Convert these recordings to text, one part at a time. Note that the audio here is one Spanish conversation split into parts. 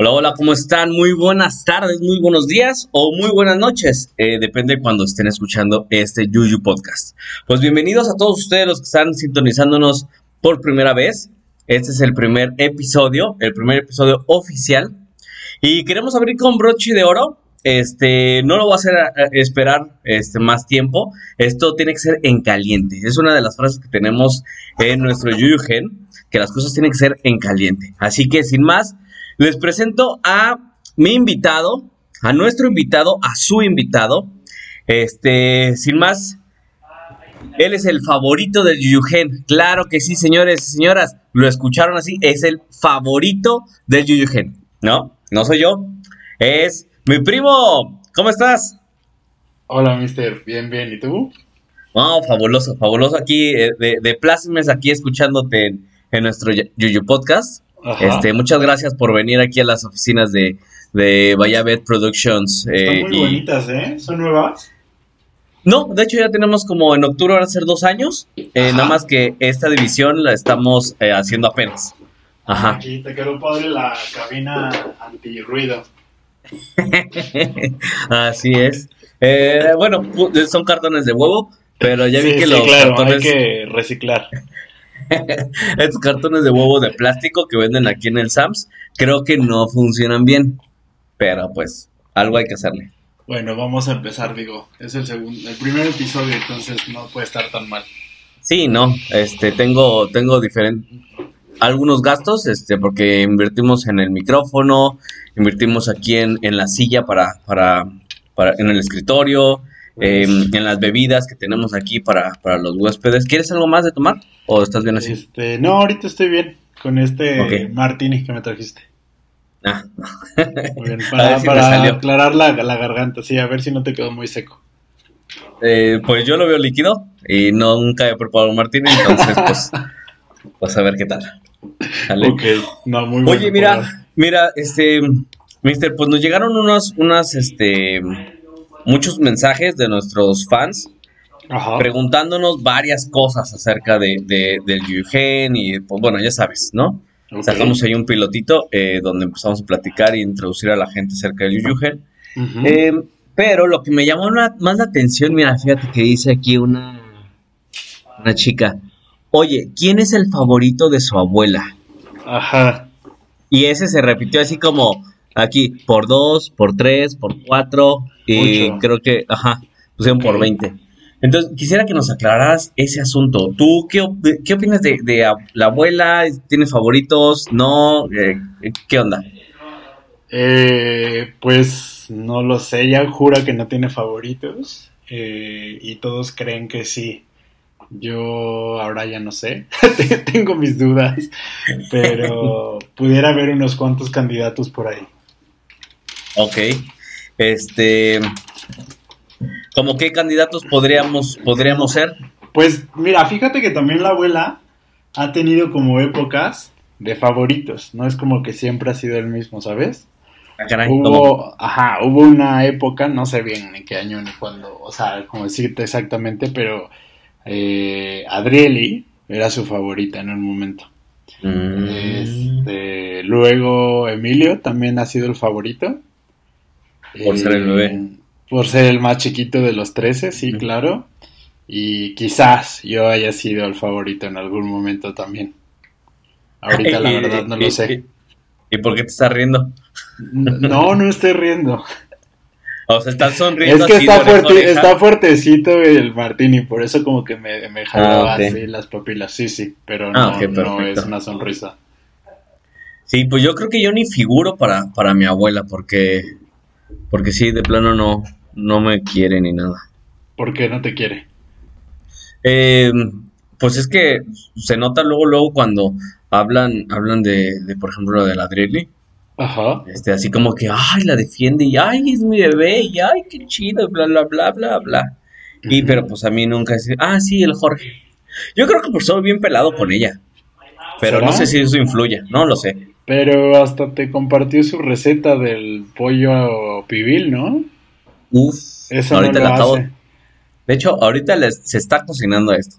Hola, hola, ¿cómo están? Muy buenas tardes, muy buenos días o muy buenas noches. Eh, depende de cuando estén escuchando este Yuyu Podcast. Pues bienvenidos a todos ustedes los que están sintonizándonos por primera vez. Este es el primer episodio, el primer episodio oficial. Y queremos abrir con broche de oro. Este, no lo voy a hacer esperar este, más tiempo. Esto tiene que ser en caliente. Es una de las frases que tenemos en nuestro Yuyu Gen, que las cosas tienen que ser en caliente. Así que sin más, les presento a mi invitado, a nuestro invitado, a su invitado. Este, sin más, él es el favorito del Yuyugen. Claro que sí, señores y señoras. Lo escucharon así. Es el favorito del Yuyugen. ¿No? No soy yo. Es mi primo. ¿Cómo estás? Hola, mister. Bien, bien. ¿Y tú? Oh, fabuloso, fabuloso aquí eh, de, de plácemes aquí escuchándote en, en nuestro Yuyu Podcast. Este, muchas gracias por venir aquí a las oficinas de, de Bayabet Productions. Están eh, muy bonitas, ¿eh? ¿Son nuevas? No, de hecho ya tenemos como en octubre van a ser dos años. Eh, nada más que esta división la estamos eh, haciendo apenas. Ajá. Aquí te quedó padre la cabina antirruido. Así es. bueno, son cartones de huevo, pero ya vi que los cartones... hay que reciclar. Estos cartones de huevo de plástico que venden aquí en el Sams, creo que no funcionan bien. Pero pues, algo hay que hacerle. Bueno, vamos a empezar, digo. Es el segundo, el primer episodio, entonces no puede estar tan mal. Sí, no, este, tengo, tengo diferentes, algunos gastos, este, porque invertimos en el micrófono, invertimos aquí en, en la silla para, para, para, en el escritorio, Em, en las bebidas que tenemos aquí para, para, los huéspedes. ¿Quieres algo más de tomar o estás bien así? Este, no, ahorita estoy bien con este martini que me trajiste. Ah, bien, para, aclarar la, la, garganta, sí, a ver si no te quedó muy seco. Eh, pues yo lo veo líquido y nunca he preparado un martini, entonces pues, pues a ver qué tal. no, muy bueno, Oye, mira, mira, este, mister, pues nos llegaron unos, unas, este muchos mensajes de nuestros fans preguntándonos varias cosas acerca de, del Yugen y pues bueno, ya sabes, ¿no? Sacamos ahí un pilotito eh, donde empezamos a platicar y introducir a la gente acerca del Yugen. Eh, pero lo que me llamó más la atención, mira, fíjate que dice aquí una, una chica, oye, ¿quién es el favorito de su abuela? Ajá. Y ese se repitió así como, Aquí, por dos, por tres, por cuatro, y creo que, ajá, pusieron por 20. Entonces, quisiera que nos aclararas ese asunto. ¿Tú qué, qué opinas de, la abuela? ¿Tienes favoritos? ¿No? Eh, ¿Qué onda? Eh, pues no lo sé, ella jura que no tiene favoritos eh, y todos creen que sí. Yo ahora ya no sé, tengo mis dudas, pero pudiera haber unos cuantos candidatos por ahí. Ok. Este. ¿Cómo qué candidatos podríamos, podríamos ser? Pues mira, fíjate que también la abuela ha tenido como épocas de favoritos. No es como que siempre ha sido el mismo, ¿sabes? Ah, hubo, ajá, hubo una época, no sé bien en qué año ni cuándo, o sea, como decirte exactamente, pero eh, Adrieli era su favorita en un momento. Mm. Este, luego Emilio también ha sido el favorito. Por ser el bebé. Por ser el más chiquito de los 13, sí, claro. Y quizás yo haya sido el favorito en algún momento también. Ahorita la verdad no lo sé. ¿Y por qué te estás riendo? No, no estoy riendo. O sea, estás sonriendo. Es que está, fuerte, está fuertecito el Martini, por eso como que me, me jalaba ah, así las papilas. Sí, sí, pero ah, no, no es una sonrisa. Sí, pues yo creo que yo ni figuro para, para mi abuela, porque porque sí, de plano no, no me quiere ni nada. ¿Por qué no te quiere? Eh, pues es que se nota luego, luego cuando hablan, hablan de, de por ejemplo, de la Drilly. Ajá. Este, así como que, ay, la defiende y, ay, es mi bebé y, ay, qué chido, bla, bla, bla, bla, bla. Y, pero pues a mí nunca es, ah, sí, el Jorge. Yo creo que por soy bien pelado con ella. Pero no sé si eso influye, no lo sé. Pero hasta te compartió su receta del pollo pibil, ¿no? Uf, eso ahorita no lo hace. De hecho, ahorita les, se está cocinando esto.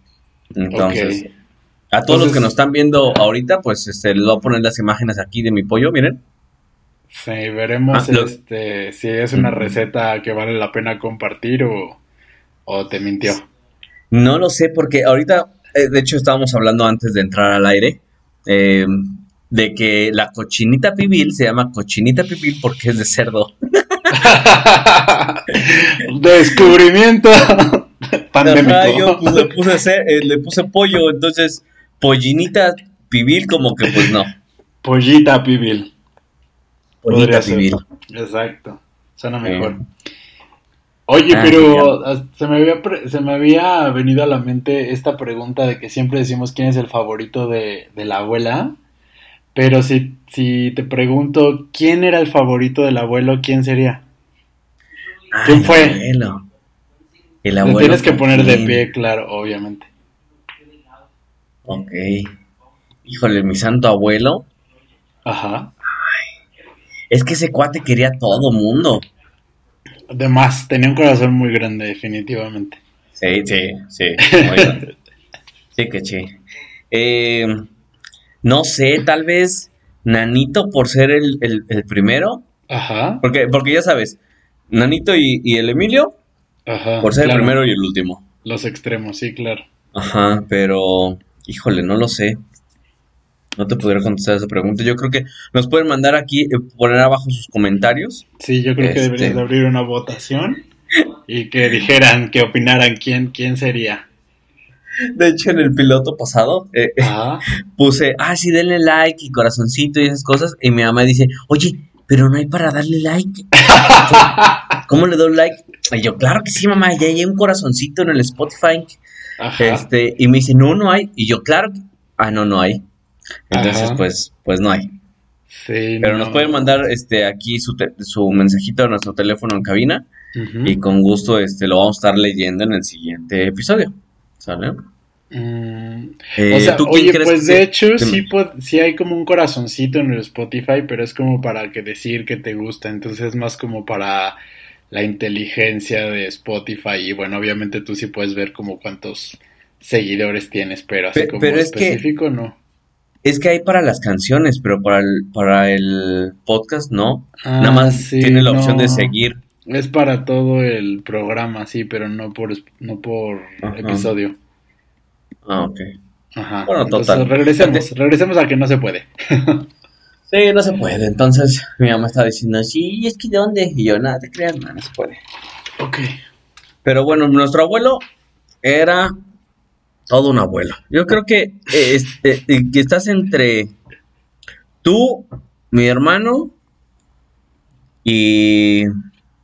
Entonces, a todos los que nos están viendo ahorita, pues este, les voy a poner las imágenes aquí de mi pollo, miren. Sí, veremos Ah, lo- este, si es una Ujú. receta que vale la pena compartir o, o te mintió. No lo sé porque ahorita, eh, de hecho estábamos hablando antes de entrar al aire, eh, de que la cochinita pibil se llama cochinita pibil porque es de cerdo. Descubrimiento pandémico. Ajá, yo pues, le, puse eh, le puse pollo, entonces pollinita pibil como que pues no. Pollita pibil. Pollita pibil. Exacto. Suena mejor. Oye, Ah, pero se me, había, pre- se me había venido a la mente esta pregunta de que siempre decimos quién es el favorito de, de la abuela. Pero si, si te pregunto quién era el favorito del abuelo, ¿quién sería? ¿Quién el fue? abuelo. El Te abuelo. tienes que ¿con poner de pie, claro, obviamente. Ok. Híjole, mi santo abuelo. Ajá. Es que ese cuate quería a todo mundo. Además, tenía un corazón muy grande, definitivamente. Sí, sí, sí. Sí que sí. Eh, no sé, tal vez Nanito por ser el, el- el primero. Ajá, Porque, porque ya sabes, Nanito y, y el Emilio ajá. por ser claro. el primero y el último. Los extremos, sí, claro. Ajá, pero híjole, no lo sé. No te podría contestar esa pregunta. Yo creo que nos pueden mandar aquí, eh, poner abajo sus comentarios. Sí, yo creo que Este. deberías de abrir una votación y que dijeran, que opinaran quién, quién sería. De hecho, en el piloto pasado eh, Ajá. puse, ah, sí, denle like y corazoncito y esas cosas. Y mi mamá dice, oye, pero no hay para darle like. ¿Cómo le doy like? Y yo, claro que sí, mamá, ya hay un corazoncito en el Spotify. Ajá. Este, y me dice, no, no hay. Y yo, claro que. Ah, no, no hay. Entonces, Ajá. pues, pues no hay. Sí, Pero no. nos pueden mandar este aquí su, te- su mensajito a nuestro teléfono en cabina. Y con gusto este lo vamos a estar leyendo en el siguiente episodio. ¿Sale? Mm, Eh, o sea, ¿tú quién oye, pues que- de hecho sí, sí hay como un corazoncito en el Spotify, pero es como para que decir que te gusta, entonces es más como para la inteligencia de Spotify y bueno, obviamente tú sí puedes ver como cuántos seguidores tienes, pero así Pe- como pero es que- específico no. Es que hay para las canciones, pero para el, para el podcast no. Nada Ah, más sí, tiene la opción de seguir. Es para todo el programa, sí, pero no por, no por Ajá. episodio. Ah, ok. Ajá. Bueno, Entonces, total. regresemos, regresemos a que no se puede. Sí, no se puede. Entonces mi mamá estaba diciendo, sí, es que ¿dónde? Y yo, nada, te creas, no, no se puede. Ok. Pero bueno, nuestro abuelo era todo un abuelo. Yo creo que, eh, este, que estás entre tú, mi hermano y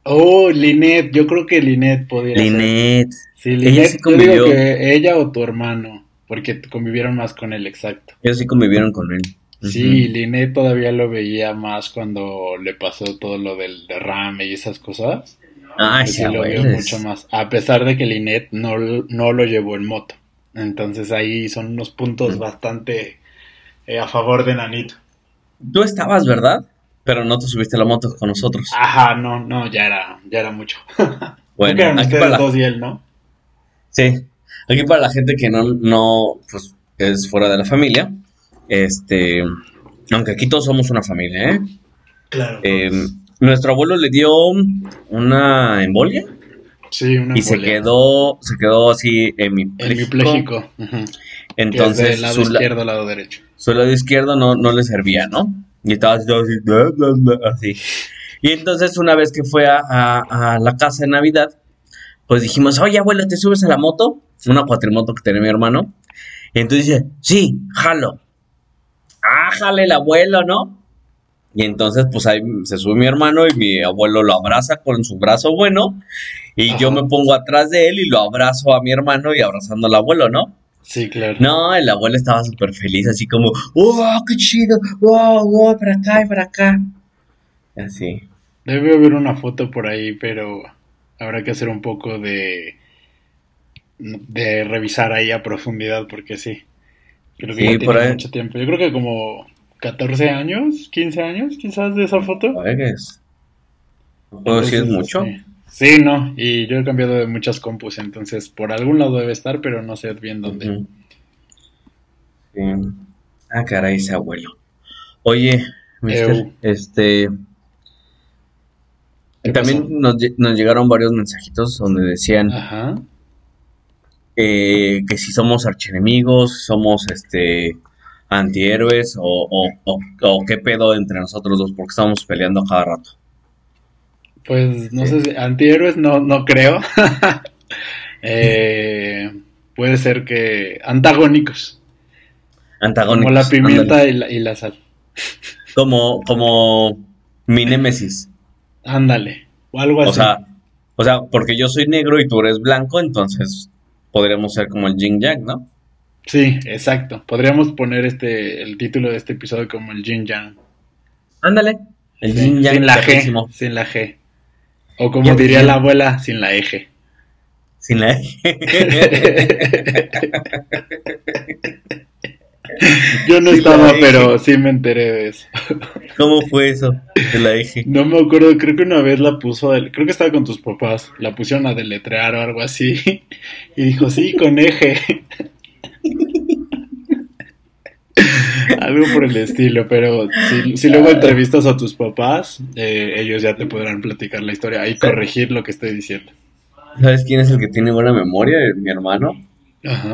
Oh, Linet, yo creo que Linet podría ser. Linet. Sí, Ella Linet, sí yo digo que ella o tu hermano, porque convivieron más con él, exacto. Ellos sí convivieron con él. Sí, Linet todavía lo veía más cuando le pasó todo lo del derrame y esas cosas. Ah, sí, lo vio mucho más. A pesar de que Linet no, no lo llevó en moto. Entonces ahí son unos puntos bastante eh, a favor de Nanito. Tú estabas, ¿verdad? Pero no te subiste a la moto con nosotros. Ajá, no, no, ya era, ya era mucho. Bueno, eran aquí para la, dos y él, ¿no? sí, aquí para la gente que no, no, pues, es fuera de la familia, este, aunque aquí todos somos una familia, ¿eh? Claro. Eh, nuestro abuelo le dio una embolia sí, una y se quedó, se quedó así hemipléjico. Hemipléjico. Entonces, del lado su, la- izquierdo, lado derecho. su lado izquierdo no, no le servía, ¿no? Y estaba así, así. Y entonces una vez que fue a, a- la casa de Navidad, pues dijimos, oye abuelo, ¿te subes a la moto? Una cuatrimoto que tenía mi hermano. Y entonces dice, sí, jalo. Ah, jale el abuelo, ¿no? Y entonces pues ahí se sube mi hermano y mi abuelo lo abraza con su brazo bueno. Y yo me pongo atrás de él y lo abrazo a mi hermano y abrazando al abuelo, ¿no? Sí, claro. No, el abuelo estaba súper feliz, así como, ¡wow, qué chido! ¡wow, wow, para acá y para acá! Así. Debe haber una foto por ahí, pero habrá que hacer un poco de de revisar ahí a profundidad porque sí. Creo que Sí, ya por tiene ahí. mucho tiempo. Yo creo que como 14 años, 15 años quizás de esa foto. Juegues. No puedo decir Entonces, mucho. Sí. Sí, no, y yo he cambiado de muchas compus, entonces por algún lado debe estar, pero no sé bien dónde. Ujú. Sí. Ah, caray, ese abuelo. Oye, mister, Eu. este, También nos, nos, llegaron varios mensajitos donde decían eh, que si somos archienemigos, somos este antihéroes o, o, qué pedo entre nosotros dos porque estamos peleando cada rato. Pues no sé si antihéroes no, no creo. eh, puede ser que antagónicos. Antagónicos. Como la pimienta y la, y la, sal. Como, como mi némesis. Ándale, o algo así. O sea, o sea, porque yo soy negro y tú eres blanco, entonces podríamos ser como el Jin Yang, ¿no? Sí, exacto. Podríamos poner este el título de este episodio como el Jin Yang. Ándale. El Jin Yang. Sin la G. Sin la G. O como diría la abuela, sin la eje. Sin la eje. Yo no estaba, pero sí me enteré de eso. ¿Cómo fue eso? De la eje. No me acuerdo, creo que una vez la puso, creo que estaba con tus papás, la pusieron a deletrear o algo así. Y dijo, sí, con eje. Algo por el estilo, pero si, luego entrevistas a tus papás, eh, ellos ya te podrán platicar la historia y corregir lo que estoy diciendo. ¿Sabes quién es el que tiene buena memoria? Mi hermano.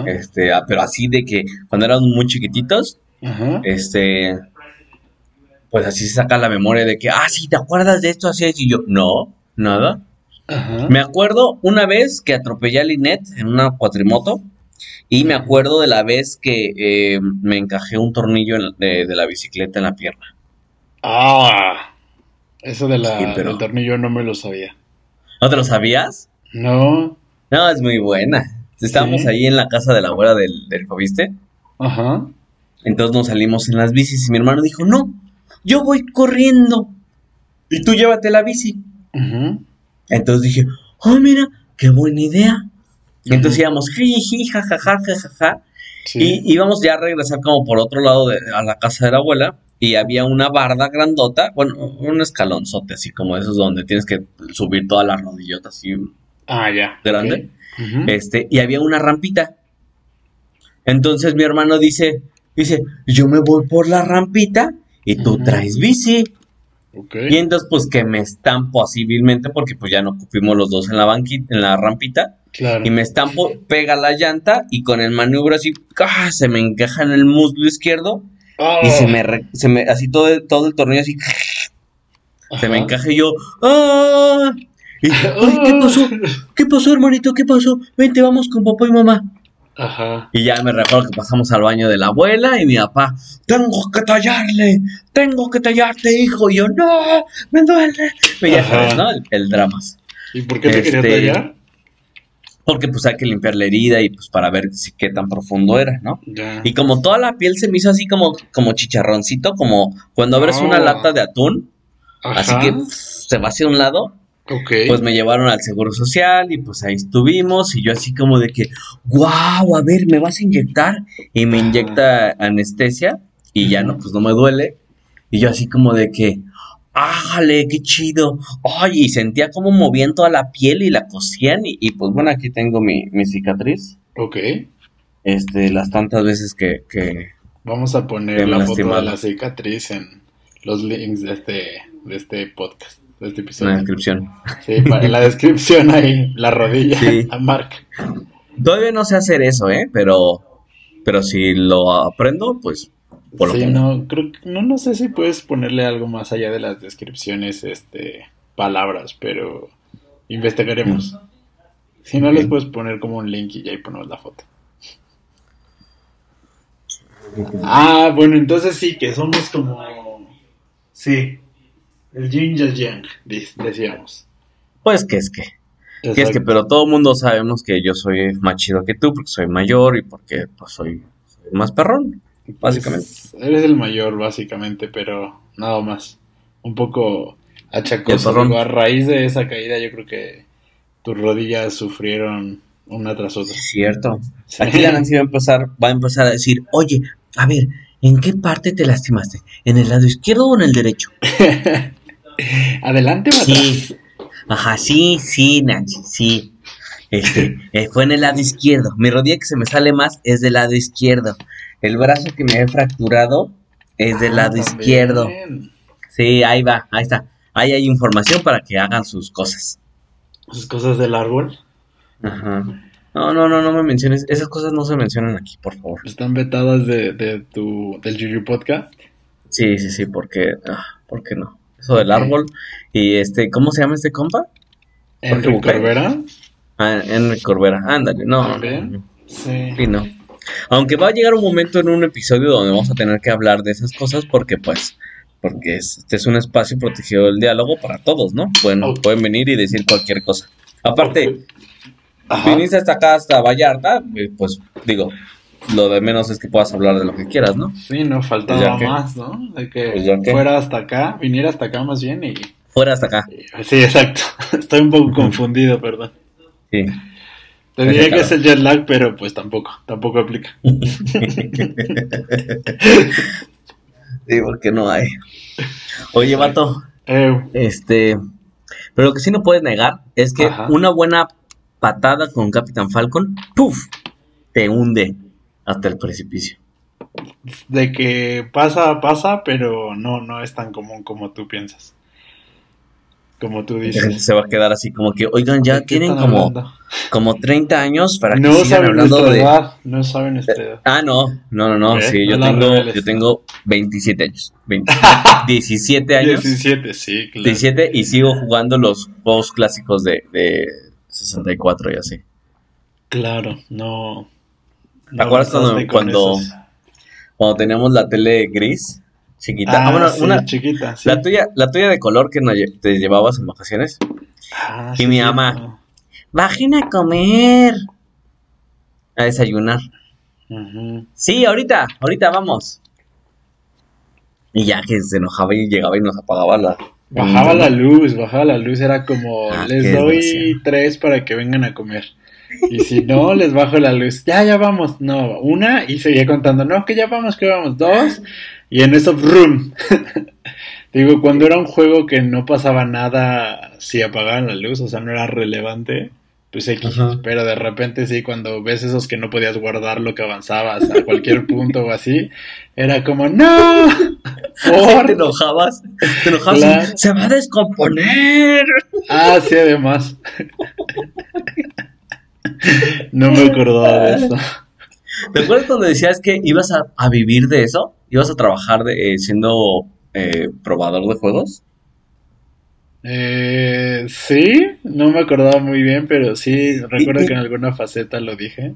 Este, ah, pero así de que cuando éramos muy chiquititos, este, pues así se saca la memoria de que, ah, sí, ¿te acuerdas de esto? Así es, y yo, no, nada. Me acuerdo una vez que atropellé a Linet en una cuatrimoto y me acuerdo de la vez que eh, me encajé un tornillo de, la bicicleta en la pierna. Ah, eso de la, del tornillo no me lo sabía. ¿No te lo sabías? No. No, es muy buena. Estábamos ahí en la casa de la abuela del, del ¿viste? Ajá. Entonces nos salimos en las bicis y mi hermano dijo, no, yo voy corriendo y tú llévate la bici. Ajá. Entonces dije, oh, mira, qué buena idea. Entonces íbamos, jiji, jajaja, jajaja. Y íbamos ya a regresar como por otro lado de, a la casa de la abuela y había una barda grandota, bueno, un escalonzote así como esos donde tienes que subir todas las rodillotas así. Ah, ya. Grande. Este, y había una rampita. Entonces mi hermano dice, dice, yo me voy por la rampita y tú traes bici. Y entonces pues que me estampo así vilmente porque pues ya no fuimos los dos en la banquita, en la rampita. Y me estampo, pega la llanta y con el maniobro así, ¡ah! se me encaja en el muslo izquierdo y se me, se me así todo, el, todo el tornillo así, se me encaja y yo, ¡ah! Y, ¿qué pasó? ¿Qué pasó, hermanito? ¿Qué pasó? Vente, vamos con papá y mamá. Ajá. Y ya me recuerdo que pasamos al baño de la abuela y mi papá, tengo que tallarle, tengo que tallarte, hijo. Y yo, no, me duele. Y ya sabes, ¿no? El, drama. ¿Y por qué te quería este, tallar? Porque pues hay que limpiar la herida y pues para ver si qué tan profundo era, ¿no? Y como toda la piel se me hizo así como, como chicharroncito, como cuando abres una ah. lata de atún, así que se va hacia un lado, pues me llevaron al Seguro Social y pues ahí estuvimos y yo así como de que, wow, a ver, ¿me vas a inyectar? Y me inyecta anestesia y ya no, pues no me duele. Y yo así como de que, ¡ájale, qué chido! Ay, y sentía como movían toda la piel y la cosían y, pues bueno, aquí tengo mi, cicatriz. Ok. Este, las tantas veces que... que Vamos a poner la foto de la cicatriz en los links de este, de este podcast. Este en la descripción. Sí, en la descripción ahí, la rodilla, sí. a Mark. Todavía no sé hacer eso, ¿eh? Pero, pero si lo aprendo, pues por sí, no, creo no, no sé si puedes ponerle algo más allá de las descripciones, este, palabras, pero investigaremos. Si no, les puedes poner como un link y ya ahí ponemos la foto. Ah, bueno, entonces sí, que somos como... Sí, el yin y el yang, decíamos. Pues que es que. Que es que, pero todo el mundo sabemos que yo soy más chido que tú porque soy mayor y porque pues, soy, más perrón, pues, básicamente. eres el mayor, básicamente, pero nada más. Un poco achacoso. a raíz de esa caída, yo creo que tus rodillas sufrieron una tras otra. cierto. Aquí la Nancy va a empezar, va a empezar a decir, oye, a ver, ¿en qué parte te lastimaste? ¿En el lado izquierdo o en el derecho? Adelante, Sí. Ajá, sí, sí, Nancy, sí. Este, eh, fue en el lado izquierdo. Mi rodilla que se me sale más es del lado izquierdo. El brazo que me he fracturado es del ah, lado izquierdo. Sí, ahí va, ahí está. ahí hay información para que hagan sus cosas. Sus cosas del árbol. Ajá. No, no, no, no me menciones. Esas cosas no se mencionan aquí, por favor. ¿Están vetadas de, de tu, del Juju Podcast? Sí, sí, sí, porque, ah, ¿por qué no? Eso del árbol. Y este, ¿cómo se llama este compa? ¿Enrique Corbera? Ah, Enrique Corbera, ándale, no. Sí, no. Aunque va a llegar un momento en un episodio donde vamos a tener que hablar de esas cosas porque, pues, porque este es un espacio protegido del diálogo para todos, ¿no? Bueno, pueden venir y decir cualquier cosa. Aparte, viniste hasta acá, hasta Vallarta, eh, pues digo, lo de menos es que puedas hablar de lo que quieras, ¿no? Sí, no faltaba Pues que- más, ¿no? De que Pues que- fuera hasta acá, viniera hasta acá más bien y... Fuera hasta acá. Sí, exacto. Estoy un poco confundido, perdón. Sí. Te diría que es el jet lag, pero pues tampoco, tampoco aplica. Sí, porque no hay. Oye, vato, Eh, este. Pero lo que sí no puedes negar es que Ajá. una buena patada con Capitán Falcon, ¡puf! te hunde hasta el precipicio. de que pasa, pasa, pero no, no es tan común como tú piensas. Como tú dices. se va a quedar así como que, oigan, ya ¿De qué tienen como, hablando? como 30 años para que No sigan saben hablando de. edad, no saben nuestra edad. Ah, no, no, no, no, ¿Eh? sí, yo tengo, yo tengo 27 años. 20 17 años. 17, sí, claro. 17 y sigo jugando los juegos clásicos de, de 64 y así. Claro, no. ¿Te acuerdas cuando- cuando- teníamos la tele gris, chiquita. Ah, Ah, bueno, sí, una, chiquita, sí. la tuya, la tuya de color que te llevabas en vacaciones. Ah, y sí, mi no. Bajen a comer. A desayunar. Sí, ahorita, ahorita vamos. Y ya que se enojaba y llegaba y nos apagaba la. Bajaba la luz, bajaba la luz, era como, Ah, les doy tres para que vengan a comer. Y si no, les bajo la luz. Ya, ya vamos. No, una, y seguía contando, no, que ya vamos, que vamos, dos. Y en eso, ¡brum! Digo, cuando era un juego que no pasaba nada si apagaban la luz, o sea, no era relevante, pues X. Ajá. Pero de repente sí, cuando ves esos que no podías guardar lo que avanzabas a cualquier punto o así, era como, ¡no! ¿Te ¿Por? enojabas? ¿Te enojabas? y, Claro. Se va a descomponer. Ah, sí, además. No me acordaba de eso. ¿Te acuerdas cuando decías que ibas a, a vivir de eso? ¿Ibas a trabajar de, eh, siendo eh, probador de juegos? Eh, sí, no me acordaba muy bien, pero sí, recuerdo que en alguna faceta lo dije.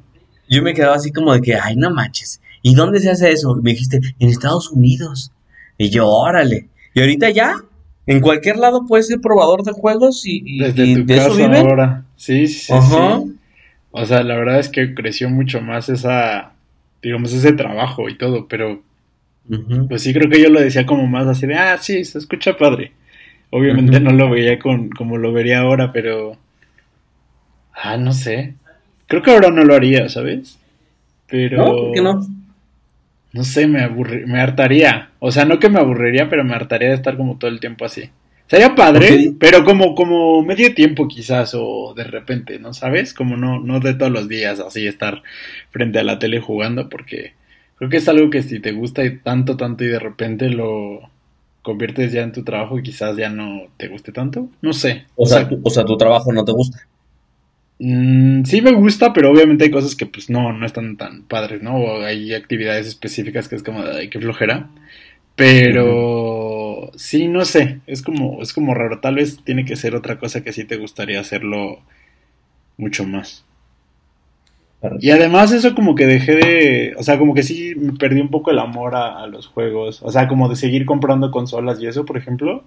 Yo me quedaba así como de que, ay, no manches. ¿Y dónde se hace eso? Me dijiste, en Estados Unidos. Y yo, órale. Y ahorita ya, en cualquier lado puedes ser probador de juegos y, y- Desde y tu de eso casa viven. ahora. Sí, sí, sí, Ajá. sí. O sea, la verdad es que creció mucho más esa, digamos, ese trabajo y todo, pero pues sí creo que yo lo decía como más así de, ah, sí, se escucha padre. Obviamente no lo veía con, como lo vería ahora, pero, ah, no sé. Creo que ahora no lo haría, ¿sabes? Pero... ¿No? ¿Por qué no? No sé, me aburri- me hartaría. O sea, no que me aburriría, pero me hartaría de estar como todo el tiempo así. Sería padre, pero como, como medio tiempo quizás, o de repente, ¿no sabes? Como no, no de todos los días así estar frente a la tele jugando, porque creo que es algo que si te gusta y tanto, tanto y de repente lo conviertes ya en tu trabajo quizás ya no te guste tanto. No sé. O sea, tu, o sea, tu trabajo no te gusta. Mm, sí me gusta, pero obviamente hay cosas que pues no, no están tan padres, ¿no? O hay actividades específicas que es como, ay, qué flojera. Pero sí, no sé, es como, es como raro. Tal vez tiene que ser otra cosa que sí te gustaría hacerlo mucho más. Y además eso como que dejé de, o sea, como que sí me perdí un poco el amor a, a los juegos. O sea, como de seguir comprando consolas y eso, por ejemplo.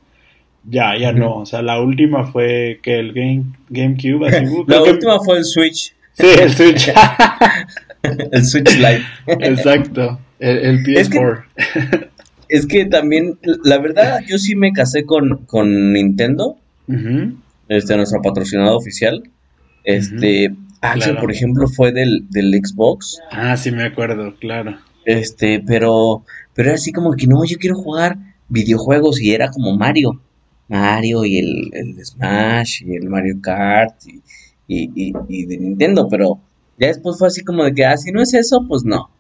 Ya, ya no. O sea, la última fue que el Game, GameCube, así. La creo que- última fue el Switch, Sí, el Switch. el Switch Lite. Exacto. El, el Es que- PS4. Es que también, la verdad, yo sí me casé con, con Nintendo, Ujú. este, nuestro patrocinador oficial. Este, Axel, claro. por ejemplo, fue del, del Xbox. Ah, sí me acuerdo, claro. Este, pero, pero era así como que no, yo quiero jugar videojuegos y era como Mario. Mario y el, el Smash y el Mario Kart y, y, y- y de Nintendo, pero ya después fue así como de que, ah, si no es eso, pues no.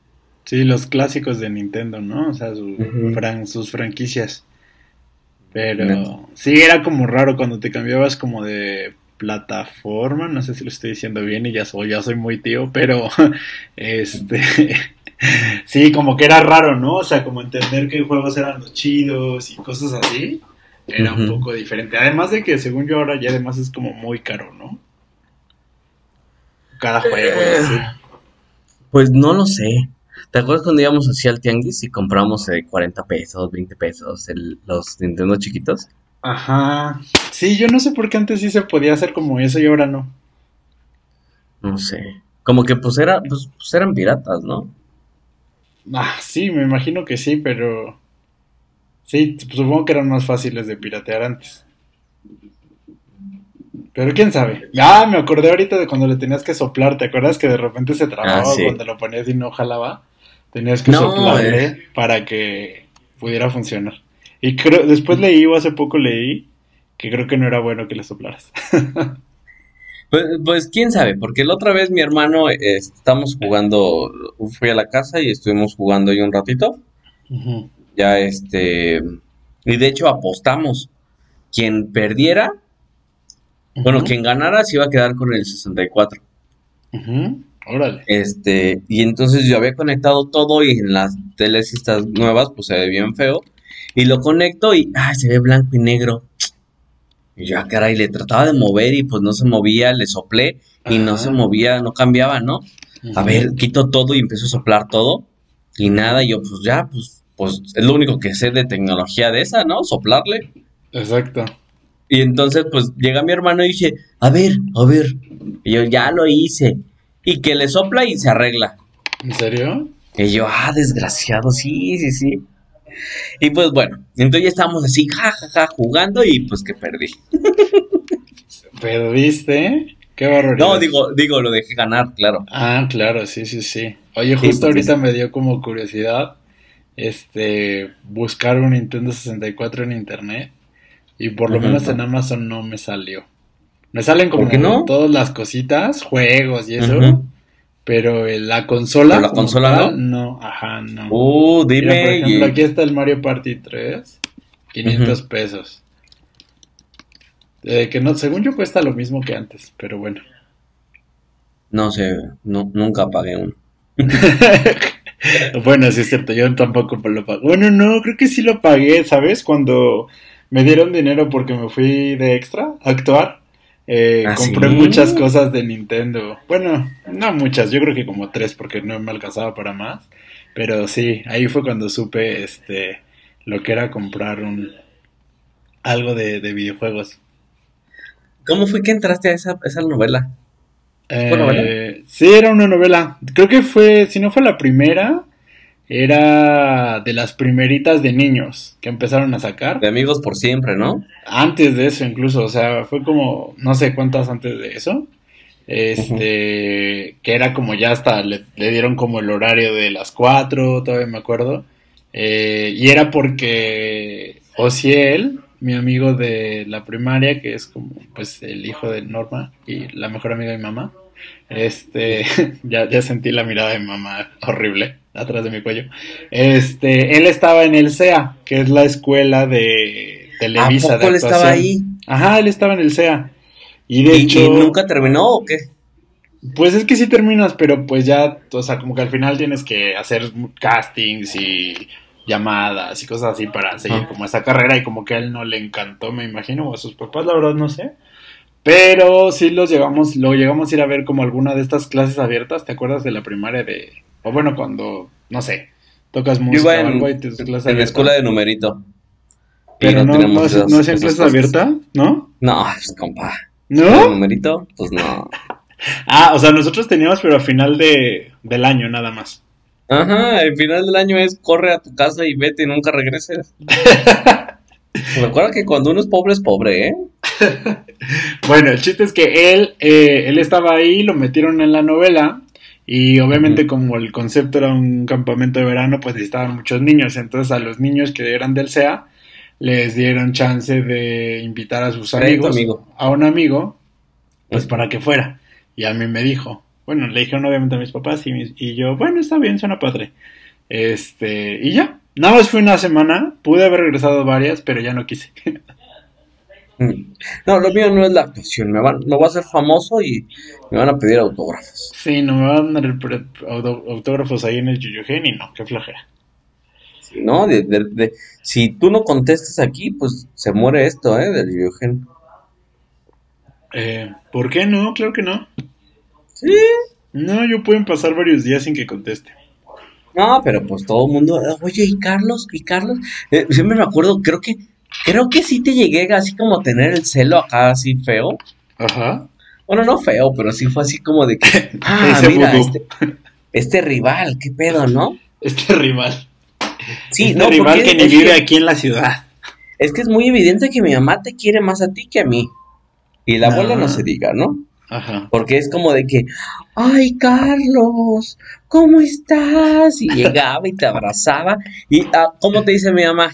Sí, los clásicos de Nintendo, ¿no? O sea, su fran- sus franquicias. Pero sí, era como raro cuando te cambiabas como de plataforma, no sé si lo estoy diciendo bien y ya soy, ya soy muy tío, pero este sí, como que era raro, ¿no? O sea, como entender qué juegos eran los chidos y cosas así, era un poco diferente. Además de que según yo ahora ya además es como muy caro, ¿no? Cada juego. Eh, pues no lo sé. ¿Te acuerdas cuando íbamos así al tianguis y compramos de 40 pesos, 20 pesos los Nintendo chiquitos? Ajá. Sí, yo no sé por qué antes sí se podía hacer como eso y ahora no. No sé. Como que pues, era, pues, pues eran piratas, ¿no? Ah, sí, me imagino que sí, pero... Sí, supongo que eran más fáciles de piratear antes. Pero quién sabe. Ah, me acordé ahorita de cuando le tenías que soplar. ¿Te acuerdas que de repente se trababa ah, cuando lo ponías y no jalaba? Tenías que soplarle eh. para que pudiera funcionar. Y creo, después leí, o hace poco leí, que creo que no era bueno que le soplaras. pues, pues, quién sabe, porque la otra vez mi hermano, eh, estamos jugando, fui a la casa y estuvimos jugando ahí un ratito. Ya este, y de hecho apostamos. Quien perdiera, bueno, quien ganara se iba a quedar con el 64. Órale. Este, y entonces yo había conectado todo y en las teles estas nuevas, pues se ve bien feo. Y lo conecto y, ay, se ve blanco y negro. Y ya, caray, le trataba de mover y pues no se movía, le soplé y no se movía, no cambiaba, ¿no? A ver, quito todo y empiezo a soplar todo. Y nada, yo pues ya, pues, pues es lo único que sé de tecnología de esa, ¿no? Soplarle. Exacto. Y entonces, pues llega mi hermano y dice, a ver, a ver. Y yo ya lo hice. Y que le sopla y se arregla. ¿En serio? Y yo, ah, desgraciado, sí, sí, sí. Y pues bueno, entonces ya estábamos así, jajaja, jugando y pues que perdí. ¿Perdiste? Qué barbaridad. No, digo, digo, lo dejé ganar, claro. Ah, claro, sí, sí, sí. Oye, justo pues, ahorita me dio como curiosidad este buscar un Nintendo 64 en internet y por lo menos en Amazon no me salió. Me salen como no? todas las cositas, juegos y eso, pero la consola. la consola no? No, ajá, no. Uh, dime. por ejemplo, aquí está el Mario Party 3. 500 pesos. Eh, que no, según yo cuesta lo mismo que antes, pero bueno. No sé, no, nunca pagué uno. bueno, sí es cierto, yo tampoco lo pagué. Bueno, no, creo que sí lo pagué, ¿sabes? Cuando me dieron dinero porque me fui de extra a actuar. Eh, ¿Ah, compré muchas cosas de Nintendo. Bueno, no muchas, yo creo que como tres porque no me alcanzaba para más. Pero sí, ahí fue cuando supe este lo que era comprar un algo de, videojuegos. ¿Cómo fue que entraste a esa, esa novela? Eh, novela? Sí, era una novela. Creo que fue, si no fue la primera, era de las primeritas de niños que empezaron a sacar. De amigos por siempre, ¿no? Antes de eso incluso, o sea, fue como, no sé cuántas antes de eso. Este, que era como ya hasta, le, dieron como el horario de las cuatro, todavía me acuerdo. Eh, y era porque Ociel, mi amigo de la primaria, que es como pues el hijo de Norma y la mejor amiga de mi mamá, este, ya, ya sentí la mirada de mamá horrible atrás de mi cuello. Este, él estaba en el CEA, que es la escuela de Televisa. ¿A poco él estaba ahí? Ajá, él estaba en el CEA. Y de hecho. ¿Y nunca terminó o qué? Pues es que sí terminas, pero pues ya, o sea, como que al final tienes que hacer castings y llamadas y cosas así para seguir como esa carrera y como que a él no le encantó, me imagino, o a sus papás, la verdad no sé. Pero sí los llegamos, lo llegamos a ir a ver como alguna de estas clases abiertas, ¿te acuerdas de la primaria de o bueno, cuando, no sé, tocas música en, o algo y te En la escuela de numerito. Pero no, no, no, no hacían clases abiertas, ¿no? No, pues compa. ¿No? numerito? Pues no. ah, o sea, nosotros teníamos, pero a final de, del año nada más. Ajá, el final del año es corre a tu casa y vete y nunca regreses. Recuerda que cuando uno es pobre es pobre, ¿eh? bueno, el chiste es que él, eh, él estaba ahí, lo metieron en la novela y obviamente como el concepto era un campamento de verano, pues necesitaban muchos niños. Entonces a los niños que eran del SEA les dieron chance de invitar a sus amigos, a un amigo, pues para que fuera. Y a mí me dijo, bueno, le dijeron obviamente a mis papás y, y yo, bueno, está bien, suena padre. Este, y ya, Nada más fue una semana, pude haber regresado varias, pero ya no quise. Mm. No, lo mío no es la actuación, me van, no voy a ser famoso y me van a pedir autógrafos. Sí, no me van a dar autógrafos ahí en el Yuyugen y no, qué flojera. no, de, si tú no contestas aquí, pues se muere esto, ¿eh? Del Yuyugen. Eh, ¿Por qué no? Claro que no. Sí. No, yo pueden pasar varios días sin que conteste. No, pero pues todo el mundo, oye, ¿y Carlos? ¿Y Carlos? Eh, siempre me acuerdo, creo que, creo que sí te llegué así como a tener el celo acá así feo. Ajá. Bueno, no feo, pero sí fue así como de que, ah, mira, este, este, rival, qué pedo, ¿no? Este rival. Sí, este no, rival que ni vive aquí en la ciudad. Es que es muy evidente que mi mamá te quiere más a ti que a mí. Y la abuela no se diga, ¿no? Ajá. Porque es como de que, ay, Carlos, ¿cómo estás? Y llegaba y te abrazaba. ¿Y ah, cómo te dice mi mamá?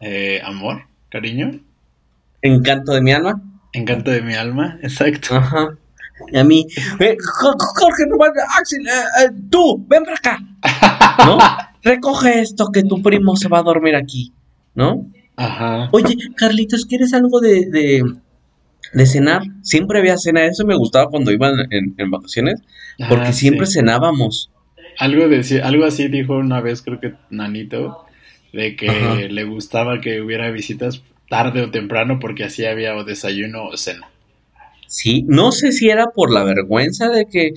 Eh, amor, cariño. Encanto de mi alma. Encanto de mi alma, exacto. Ajá. Y a mí, eh, Jorge, no, Axel, eh, eh, tú, ven para acá. ¿No? Recoge esto que tu primo se va a dormir aquí, ¿no? Ajá. Oye, Carlitos, ¿quieres algo de de cenar. Siempre había cena. Eso me gustaba cuando iban en, vacaciones. Porque ah, siempre cenábamos. Algo, de, algo así dijo una vez, creo que Nanito, de que le gustaba que hubiera visitas tarde o temprano porque así había o desayuno o cena. Sí, no sé si era por la vergüenza de que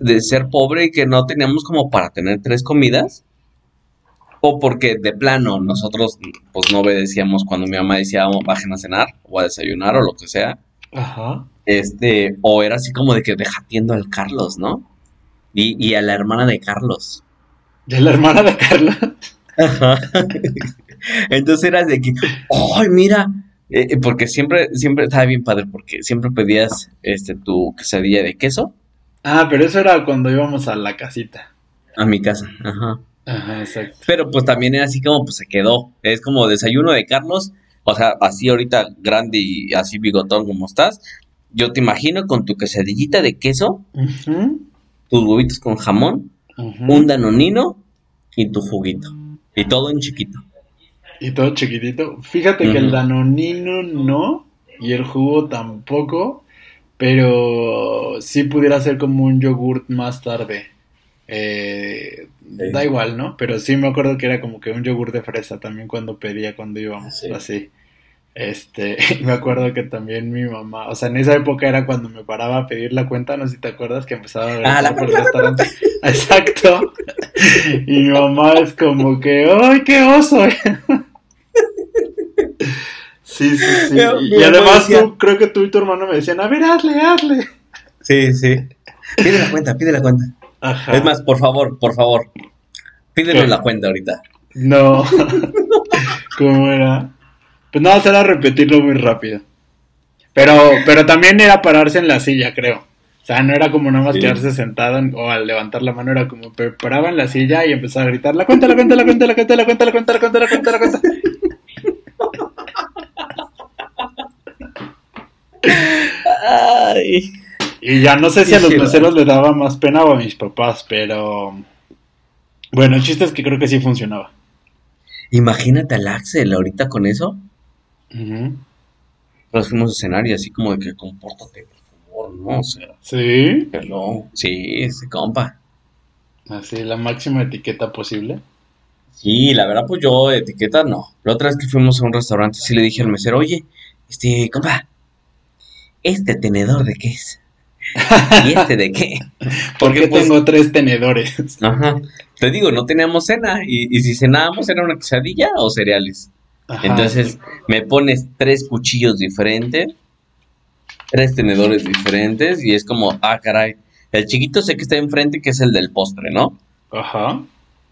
de ser pobre y que no teníamos como para tener tres comidas o porque de plano nosotros pues no obedecíamos cuando mi mamá decía bajen a cenar o a desayunar o lo que sea Ajá. Este, o era así como de que dejatiendo al Carlos, ¿no? Y, y a la hermana de Carlos. ¿De la hermana de Carlos? Ajá. Entonces era de que, ¡ay, mira! Eh, eh, porque siempre, siempre estaba bien padre, porque siempre pedías este tu quesadilla de queso. Ah, pero eso era cuando íbamos a la casita. A mi casa, ajá. Ajá, exacto. Pero pues también era así como, pues se quedó. Es como desayuno de Carlos o sea, así ahorita grande y así bigotón como estás, yo te imagino con tu quesadillita de queso, tus huevitos con jamón, un danonino y tu juguito. Y todo en chiquito. Y todo chiquitito. Fíjate que el danonino no, y el jugo tampoco, pero sí pudiera ser como un yogurt más tarde. Eh, Da igual, ¿no? Pero sí me acuerdo que era como que un yogur de fresa también cuando pedía, cuando íbamos, así. Este, me acuerdo que también mi mamá, o sea, en esa época era cuando me paraba a pedir la cuenta, no sé si te acuerdas que empezaba a ver ah, por el restaurante. Exacto. Y mi mamá es como que, ¡ay, qué oso! Sí, sí, sí. y además tú, creo que tú y tu hermano me decían, a ver, hazle, hazle. Sí, sí. Pide la cuenta, pide la cuenta. Es más, por favor, por favor, pídenos la cuenta ahorita. No. ¿Cómo era? Pues nada, será repetirlo muy rápido. Pero, pero también era pararse en la silla, creo. O sea, no era como nada más quedarse sentado o al levantar la mano, era como paraba en la silla y empezaba a gritar, la cuenta, la cuenta, la cuenta, la cuenta, la cuenta, la cuenta, la cuenta, la cuenta, la cuenta. Ay. Y ya no sé si a los meseros les daba más pena o a mis papás, pero bueno, el chiste es que creo que sí funcionaba. Imagínate al Axel ahorita con eso. Nos fuimos a cenar y así como de que compórtate, por favor, ¿no? O sea, sí. Pero, sí, sí, compa. Así, la máxima etiqueta posible. Sí, la verdad, pues yo etiqueta no. La otra vez que fuimos a un restaurante, sí le dije al mesero, oye, este, compa, ¿este tenedor de qué es? ¿Y este de qué? Porque pues, tengo tres tenedores. Ajá. Te digo, no teníamos cena. Y, si cenábamos, ¿era una quesadilla o cereales? Entonces, me pones tres cuchillos diferentes, tres tenedores diferentes, y es como, ah, caray. El chiquito sé que está enfrente, que es el del postre, ¿no? Ajá.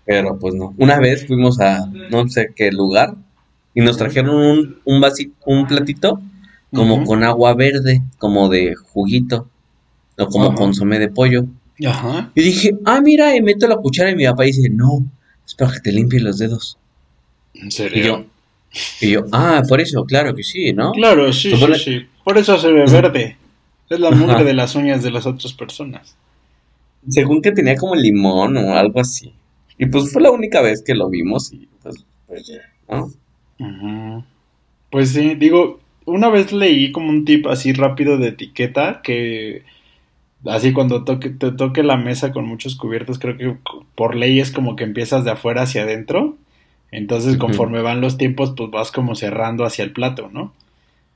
Pero pues no. Una vez fuimos a no sé qué lugar y nos trajeron un, un vasito, un platito como con agua verde, como de juguito o como consomé de pollo. Ajá. Y dije, ah, mira, y meto la cuchara y mi papá dice, no, es para que te limpies los dedos. ¿En serio? Y yo, ah, por eso, claro que sí, ¿no? Claro, sí, sí, sí. Por eso se ve verde. Es la mugre de las uñas de las otras personas. Según que tenía como limón o algo así. Y pues fue la única vez que lo vimos y pues ya, ¿no? Ujú. Pues sí, digo, una vez leí como un tip así rápido de etiqueta que así cuando toque, te toque la mesa con muchos cubiertos, creo que por ley es como que empiezas de afuera hacia adentro. Entonces, conforme van los tiempos, pues vas como cerrando hacia el plato, ¿no?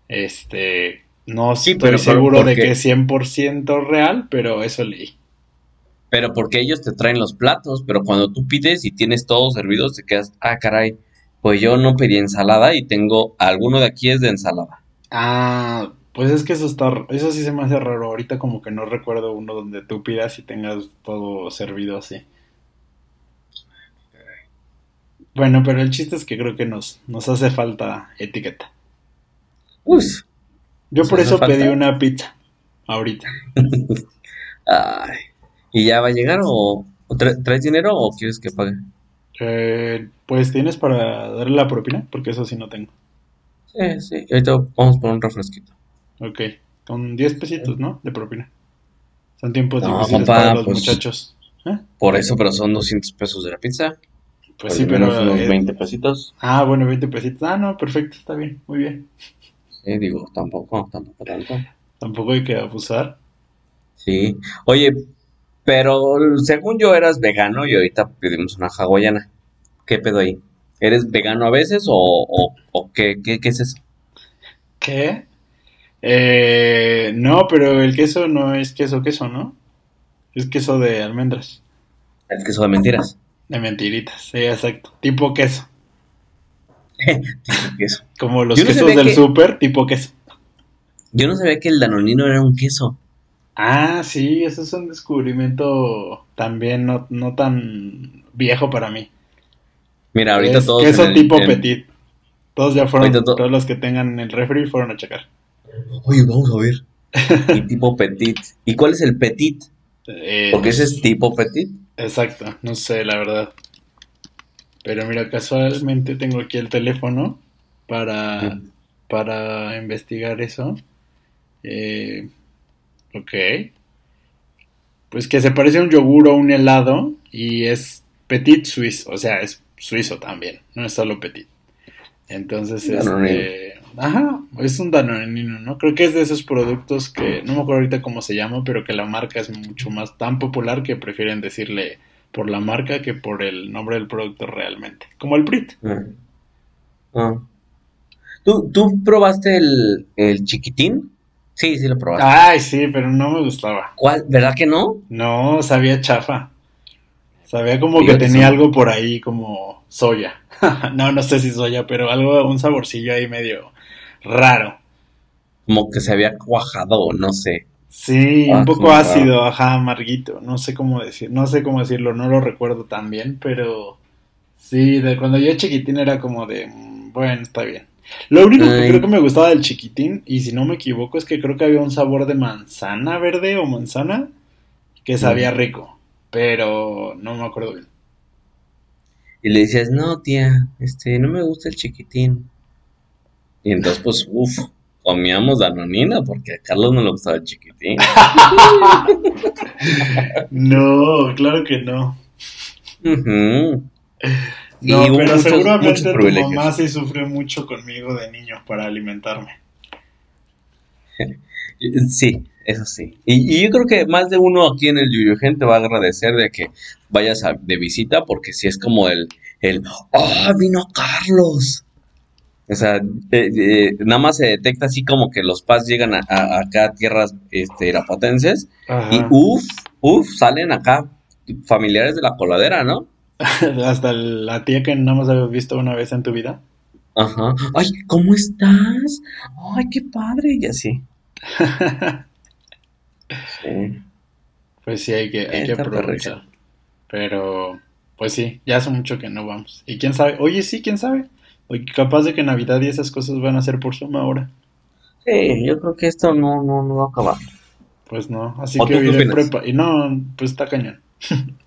Este, no Sí, estoy pero- seguro de que es 100% real, pero eso leí. Pero porque ellos te traen los platos, pero cuando tú pides y tienes todo servido, te quedas, ah, caray, pues yo no pedí ensalada y tengo, alguno de aquí es de ensalada. Ah, pues es que eso está, eso sí se me hace raro. Ahorita como que no recuerdo uno donde tú pidas y tengas todo servido así. Bueno, pero el chiste es que creo que nos, nos hace falta etiqueta. Uy, Yo ¿Nos por eso falta? pedí una pizza ahorita. ay. ¿Y ya va a llegar o, o tra- traes dinero o quieres que pague? Eh, pues tienes para darle la propina, porque eso sí no tengo. Sí, sí, ahorita vamos por un refresquito. Ok, con 10 pesitos, ¿no? De propina. Son tiempos No, difíciles compa, para los pues- muchachos. ¿Eh? Por eso, pero son 200 pesos de la pizza. Pues sí, pero... unos eh, 20 pesitos. Ah, bueno, 20 pesitos. Ah, no, perfecto, está bien, muy bien. Sí, digo, tampoco, tampoco tanto. Tampoco hay que abusar. Sí. Oye, pero según yo eras vegano y ahorita pedimos una hawaiana. ¿Qué pedo ahí? ¿Eres vegano a veces o, o, o qué, qué, qué es eso? ¿Qué? Eh, no, pero el queso no es queso queso, ¿no? Es queso de almendras, El queso de mentiras. de mentiritas, sí, exacto. Tipo queso, Queso. como los no quesos del que- súper, tipo queso. Yo no sabía que el danonino era un queso. Ah, sí, eso es un descubrimiento también no, no tan viejo para mí. Mira, ahorita es todos queso en el- tipo en- petit. Todos ya fueron, to- todos los que tengan en el refri fueron a checar. Oye, vamos a ver. Y tipo petit. ¿Y cuál es el petit? Eh, Porque ese es tipo petit. Exacto, no sé, la verdad. Pero mira, casualmente tengo aquí el teléfono para, Mm. para investigar eso. Eh, ok. Pues que se parece a un yogur o un helado y es Petit Suisse, o sea, es suizo también, no es solo Petit. Entonces, Danonino. este, ajá, es un danonino, ¿no? Creo que es de esos productos que, no me acuerdo ahorita cómo se llama, pero que la marca es mucho más tan popular que prefieren decirle por la marca que por el nombre del producto realmente. Como el Brit. Ah. ¿Tú, ¿Tú probaste el, el chiquitín? Sí, sí lo probaste. Ay, sí, pero no me gustaba. ¿Cuál? ¿Verdad que no? No, sabía chafa. Sabía como que tenía son- algo por ahí como soya. no, no sé si soya, pero algo, un saborcillo ahí medio raro. Como que se había cuajado, no sé. Sí, Ah, un poco ácido, ajá, amarguito. No sé cómo decir, no sé cómo decirlo, no lo recuerdo tan bien, pero sí, de cuando yo chiquitín era como de, mm, bueno, está bien. Lo único que creo que me gustaba del chiquitín, y si no me equivoco, es que creo que había un sabor de manzana verde o manzana que sabía Mm. rico, pero no me acuerdo bien. Y le decías, no, tía, este, no me gusta el chiquitín. Y entonces, pues, uff, comíamos danonina porque a Carlos no le gustaba el chiquitín. No, claro que no. No, pero muchos- seguramente muchos tu mamá sí sufrió mucho conmigo de niño para alimentarme. Sí, eso sí. Y, y yo creo que más de uno aquí en el Yuyo Gente va a agradecer de que vayas a- de visita, porque si es como el, el, ¡ah, vino Carlos! O sea, eh, eh, nada más se detecta así como que los paz llegan a, a- acá a tierras este, irapatenses Ajá. y uff, uff, salen acá familiares de la coladera, ¿no? Hasta la tía que nada más habías visto una vez en tu vida. Ajá. Ay, ¿cómo estás? Ay, qué padre, y así. Sí. Pues sí, hay que, hay que aprovechar. Pero, pues sí, ya hace mucho que no vamos. Y quién sabe, oye, sí, quién sabe. Oye, capaz de que Navidad y esas cosas van a ser por suma ahora. Sí, yo creo que esto no, no, no va a acabar. Pues no, así ¿O que tú qué iré opinas? prepa. Y no, pues está cañón.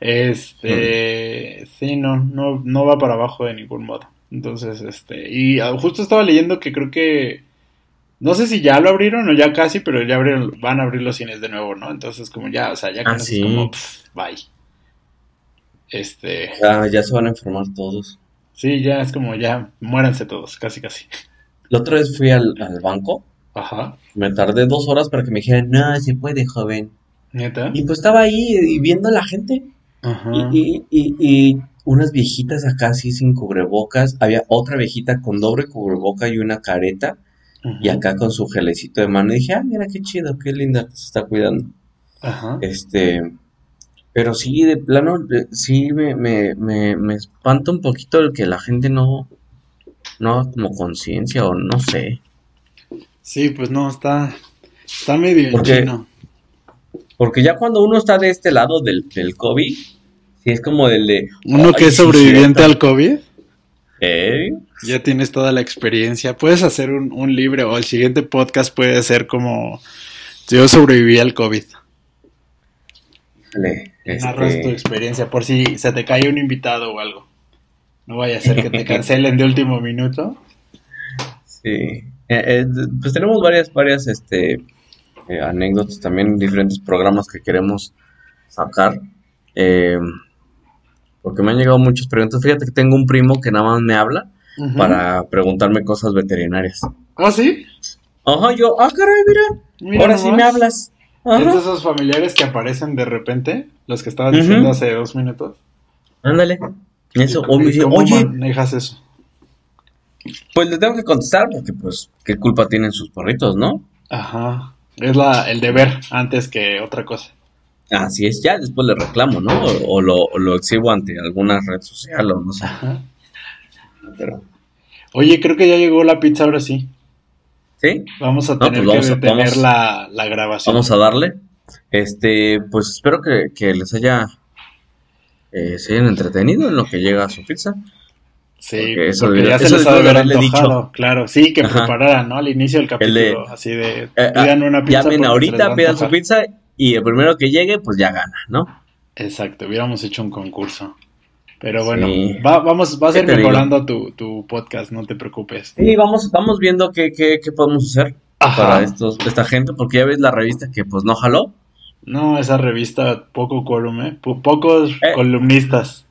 Este, sí, no, no, no va para abajo de ningún modo. Entonces, este, y ah, justo estaba leyendo que creo que, no sé si ya lo abrieron o ya casi, pero ya abrieron, van a abrir los cines de nuevo, ¿no? Entonces, como ya, o sea, ya Ah, sí. es como, pff, bye. Este, Ya, ya se van a enfermar todos. Sí, ya es como ya muéranse todos, casi casi. La otra vez fui al, al banco. Ajá. Me tardé dos horas para que me dijeran, no, se puede, joven. ¿Neta? Y pues estaba ahí y viendo a la gente. Ajá. Y, y, y, y unas viejitas acá así sin cubrebocas. Había otra viejita con doble cubreboca y una careta. Y acá con su gelecito de mano. Y dije, ah, mira qué chido, qué linda que se está cuidando. Ajá. Este, pero sí, de plano, sí me, me, me, me espanta un poquito el que la gente no, no haga como conciencia o no sé. Sí, pues no, está, está medio Porque- chino. Porque ya cuando uno está de este lado del, del COVID, sí es como del de... Uno "Ay, que es sobreviviente cierto". al COVID, ¿Eh? ya tienes toda la experiencia. Puedes hacer un, un libre o el siguiente podcast puede ser como yo sobreviví al COVID. Híjole, Narras tu este, experiencia por si se te cae un invitado o algo. No vaya a ser que te cancelen de último minuto. sí. Eh, eh, pues tenemos varias, varias, este, eh, anécdotas también, diferentes programas que queremos sacar. Eh, porque me han llegado muchas preguntas. Fíjate que tengo un primo que nada más me habla para preguntarme cosas veterinarias. ¿Ah, sí? Ajá, yo, ah, caray, mira, Mira ahora sí me hablas. Es de Ajá, esos familiares que aparecen de repente, los que estabas diciendo hace dos minutos. ándale. Eso, ¿Y o me cómo- oye, manejas eso? pues le tengo que contestar porque, pues, ¿qué culpa tienen sus perritos, no? Ajá. Es la, el deber antes que otra cosa. Así es, ya después le reclamo, ¿no? O, o lo, o lo exhibo ante alguna red social o no sé. Ajá. Pero, Oye, creo que ya llegó la pizza ahora sí. ¿Sí? Vamos a No, tener pues vamos que a- detener vamos- la, la grabación. Vamos a darle. Este, pues espero que, que les haya eh, se hayan entretenido en lo que llega a su pizza. Sí, porque eso porque debió- ya se les ha de haber dicho. claro. Sí, que Ajá. prepararan, ¿no? Al inicio del capítulo, de, así de, Eh, pidan una pizza. Llamen ahorita, pidan su pizza y el primero que llegue, pues ya gana, ¿no? Exacto, hubiéramos hecho un concurso. Pero bueno, Sí. va, vamos, vas a ¿Qué ir mejorando tu, tu podcast, no te preocupes. Y vamos, vamos viendo qué, qué, qué podemos hacer Ajá. para estos, esta gente, porque ya ves la revista que pues no jaló. No, esa revista, poco quórum, ¿eh? Po- pocos Eh. columnistas.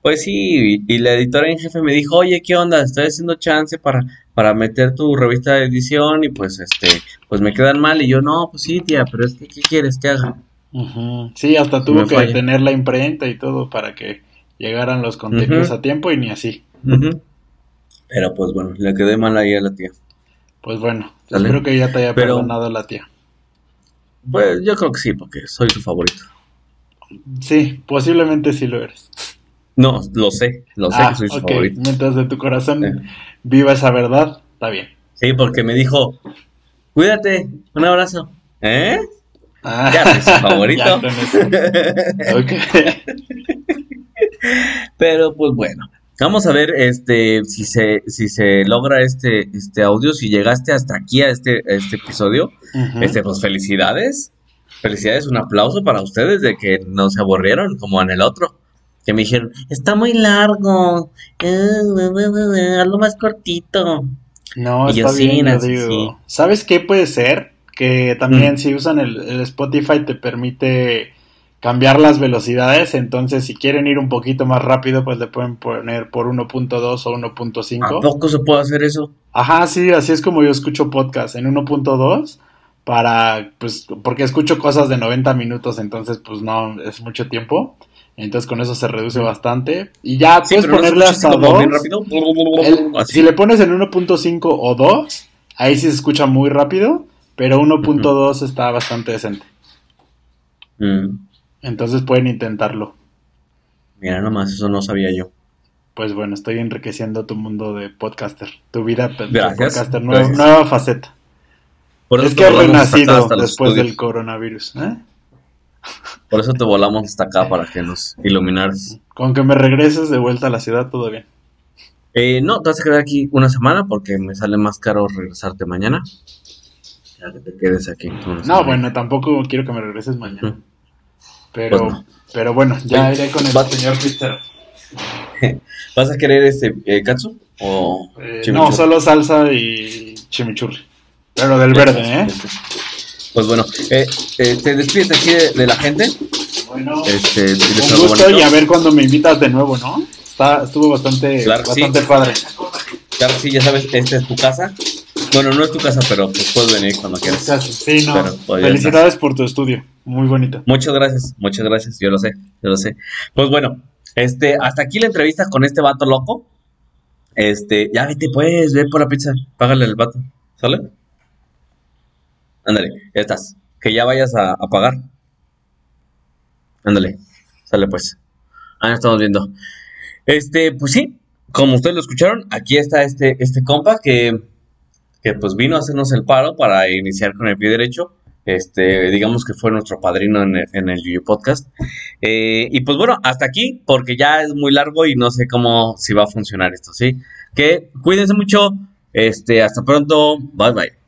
Pues sí, y, y la editora en jefe me dijo, oye, ¿qué onda? Estoy haciendo chance para, para meter tu revista de edición y pues este, pues me quedan mal. Y yo, no, pues sí, tía, pero es que, ¿qué quieres que haga? Sí, hasta tuvo que falla. tener la imprenta y todo para que llegaran los contenidos a tiempo y ni así. Pero pues bueno, le quedé mal ahí a la tía. Pues bueno, Sale. espero que ya te haya Pero- perdonado la tía. Pues yo creo que sí, porque soy su favorito. Sí, posiblemente sí lo eres. No, lo sé, lo sé ah, que soy su favorito. Mientras de tu corazón Sí. viva esa verdad, está bien. Sí, porque me dijo, cuídate, un abrazo. ¿Eh? Ah, Ya soy su favorito. ya. Pero pues bueno, vamos a ver este si se si se logra este este audio, si llegaste hasta aquí a este este episodio, este pues felicidades. Felicidades, un aplauso para ustedes de que no se aburrieron como en el otro. Que me dijeron, está muy largo, eh, algo más cortito. No, Y está bien, yo digo. sí. ¿Sabes qué puede ser? Que también Mm. si usan el, el Spotify te permite cambiar las velocidades, entonces si quieren ir un poquito más rápido, pues le pueden poner por 1.2 o ¿A 1.5. poco se puede hacer eso? Ajá, sí, así es como yo escucho podcast, en 1.2 para, pues, porque escucho cosas de 90 minutos, entonces pues no, es mucho tiempo. Entonces con eso se reduce bastante. Y ya Sí, puedes no ponerle escuchas hasta como 2. bien rápido. El- Así. si le pones en 1.5 o 2, ahí sí se escucha muy rápido, pero 1.2 está bastante decente. Mm, Entonces pueden intentarlo. mira nomás, eso no sabía yo. Pues bueno, estoy enriqueciendo tu mundo de podcaster, tu vida de podcaster, nueva, faceta. Por eso Es que has renacido después del coronavirus. ¿eh? Por eso te volamos hasta acá para que nos iluminaras. Con que me regreses de vuelta a la ciudad, todo bien. Eh, no, te vas a quedar aquí una semana porque me sale más caro regresarte mañana. Ya que te quedes aquí. No, semana. bueno, tampoco quiero que me regreses mañana. Pero, Pues no. pero bueno, ya iré con el vas- señor Pizzero. ¿Vas a querer este eh, katsu o Eh, no, solo salsa y chimichurri. Pero del verde, ¿eh? Pues bueno, eh, eh, te despides aquí de, de la gente. Bueno, Este, un gusto bonito. y a ver cuando me invitas de nuevo, ¿no? Está, estuvo bastante, bastante padre. Claro, sí, ya sabes, esta es tu casa. Bueno, no es tu casa, pero pues puedes venir cuando quieras. Sí, no. Felicidades por tu estudio. Muy bonito. Muchas gracias, muchas gracias. Yo lo sé, yo lo sé. Pues bueno, este, hasta aquí la entrevista con este vato loco. Este, ya vete pues, ve por la pizza. Págale el vato. ¿Sale? Ándale, ya estás. Que ya vayas a, a pagar. Ándale, sale pues. Ahí estamos viendo. Este, pues sí, como ustedes lo escucharon, aquí está este, este compa que, que pues vino a hacernos el paro para iniciar con el pie derecho. Este, digamos que fue nuestro padrino en el, el Podcast. Eh, y pues bueno, hasta aquí, porque ya es muy largo y no sé cómo si va a funcionar esto, ¿sí? Que cuídense mucho. Este, hasta pronto. Bye bye.